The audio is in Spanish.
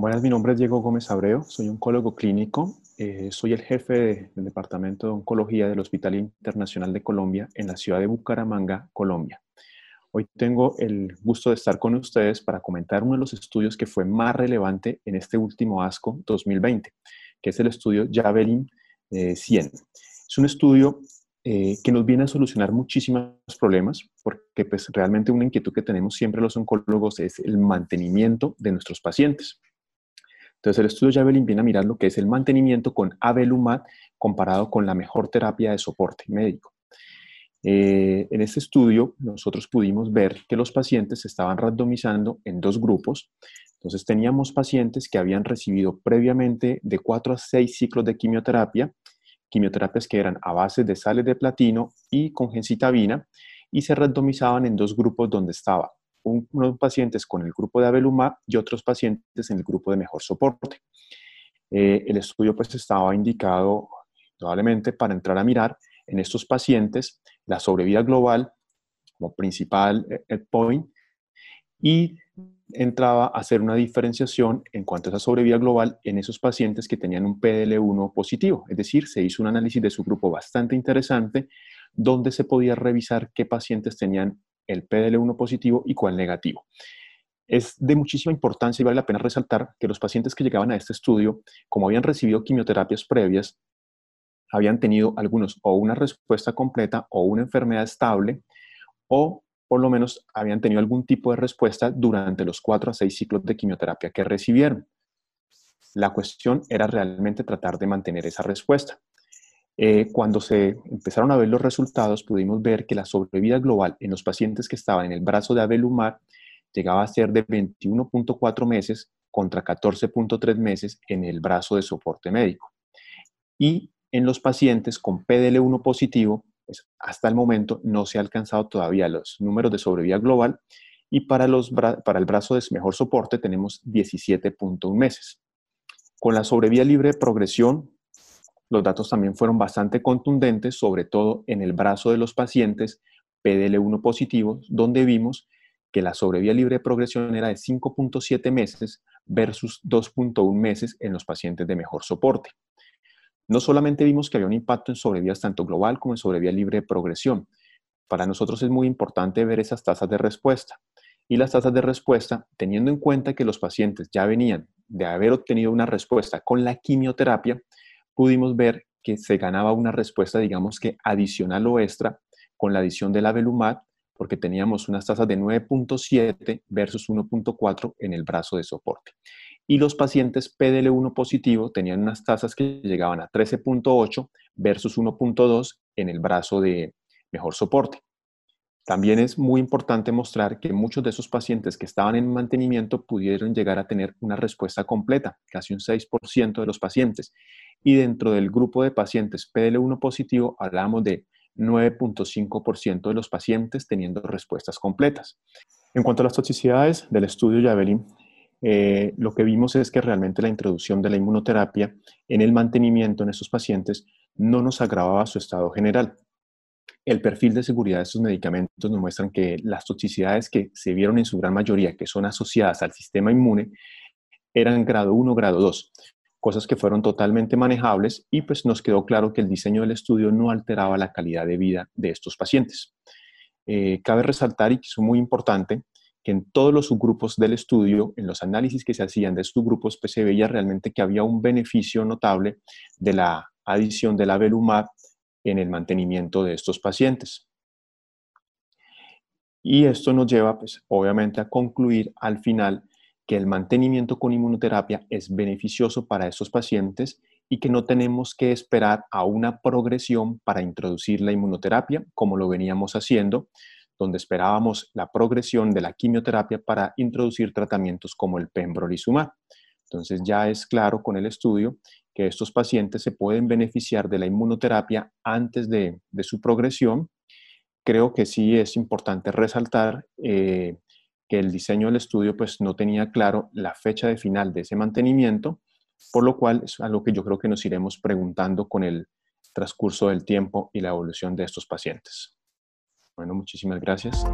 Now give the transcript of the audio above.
Buenas, mi nombre es Diego Gómez Abreu, soy oncólogo clínico, eh, soy el jefe del Departamento de Oncología del Hospital Internacional de Colombia en la ciudad de Bucaramanga, Colombia. Hoy tengo el gusto de estar con ustedes para comentar uno de los estudios que fue más relevante en este último ASCO 2020, que es el estudio Javelin 100. Eh, es un estudio eh, que nos viene a solucionar muchísimos problemas, porque pues, realmente una inquietud que tenemos siempre los oncólogos es el mantenimiento de nuestros pacientes. Entonces, el estudio Javelin viene a mirar lo que es el mantenimiento con Avelumab comparado con la mejor terapia de soporte médico. Eh, en este estudio, nosotros pudimos ver que los pacientes se estaban randomizando en dos grupos. Entonces, teníamos pacientes que habían recibido previamente de 4 a 6 ciclos de quimioterapia, quimioterapias que eran a base de sales de platino y con gencitabina, y se randomizaban en dos grupos donde estaba unos pacientes con el grupo de Avelumab y otros pacientes en el grupo de mejor soporte. Eh, el estudio pues estaba indicado probablemente para entrar a mirar en estos pacientes la sobrevida global como principal eh, point y entraba a hacer una diferenciación en cuanto a esa sobrevida global en esos pacientes que tenían un PDL1 positivo. Es decir, se hizo un análisis de su grupo bastante interesante donde se podía revisar qué pacientes tenían el PDL1 positivo y cuál negativo. Es de muchísima importancia y vale la pena resaltar que los pacientes que llegaban a este estudio, como habían recibido quimioterapias previas, habían tenido algunos o una respuesta completa o una enfermedad estable o por lo menos habían tenido algún tipo de respuesta durante los cuatro a seis ciclos de quimioterapia que recibieron. La cuestión era realmente tratar de mantener esa respuesta. Eh, cuando se empezaron a ver los resultados, pudimos ver que la sobrevida global en los pacientes que estaban en el brazo de Avelumab llegaba a ser de 21.4 meses contra 14.3 meses en el brazo de soporte médico. Y en los pacientes con PDL1 positivo, pues, hasta el momento no se ha alcanzado todavía los números de sobrevida global y para, los, para el brazo de mejor soporte tenemos 17.1 meses. Con la sobrevida libre de progresión los datos también fueron bastante contundentes, sobre todo en el brazo de los pacientes PDL1 positivos, donde vimos que la sobrevía libre de progresión era de 5.7 meses versus 2.1 meses en los pacientes de mejor soporte. No solamente vimos que había un impacto en sobrevidas tanto global como en sobrevía libre de progresión. Para nosotros es muy importante ver esas tasas de respuesta. Y las tasas de respuesta, teniendo en cuenta que los pacientes ya venían de haber obtenido una respuesta con la quimioterapia, pudimos ver que se ganaba una respuesta, digamos que adicional o extra con la adición del Avelumab, porque teníamos unas tasas de 9.7 versus 1.4 en el brazo de soporte. Y los pacientes PDL1 positivo tenían unas tasas que llegaban a 13.8 versus 1.2 en el brazo de mejor soporte. También es muy importante mostrar que muchos de esos pacientes que estaban en mantenimiento pudieron llegar a tener una respuesta completa, casi un 6% de los pacientes, y dentro del grupo de pacientes PDL1 positivo hablamos de 9.5% de los pacientes teniendo respuestas completas. En cuanto a las toxicidades del estudio Javelin, eh, lo que vimos es que realmente la introducción de la inmunoterapia en el mantenimiento en estos pacientes no nos agravaba su estado general. El perfil de seguridad de estos medicamentos nos muestran que las toxicidades que se vieron en su gran mayoría, que son asociadas al sistema inmune, eran grado 1, grado 2, cosas que fueron totalmente manejables y pues nos quedó claro que el diseño del estudio no alteraba la calidad de vida de estos pacientes. Eh, cabe resaltar, y que es muy importante, que en todos los subgrupos del estudio, en los análisis que se hacían de estos grupos, pues se veía realmente que había un beneficio notable de la adición del Avelumab en el mantenimiento de estos pacientes. Y esto nos lleva, pues, obviamente, a concluir al final que el mantenimiento con inmunoterapia es beneficioso para estos pacientes y que no tenemos que esperar a una progresión para introducir la inmunoterapia, como lo veníamos haciendo, donde esperábamos la progresión de la quimioterapia para introducir tratamientos como el pembrolizumab. Entonces ya es claro con el estudio que estos pacientes se pueden beneficiar de la inmunoterapia antes de, su progresión. Creo que sí es importante resaltar eh, que el diseño del estudio pues no tenía claro la fecha de final de ese mantenimiento, por lo cual es algo que yo creo que nos iremos preguntando con el transcurso del tiempo y la evolución de estos pacientes. Bueno, muchísimas gracias.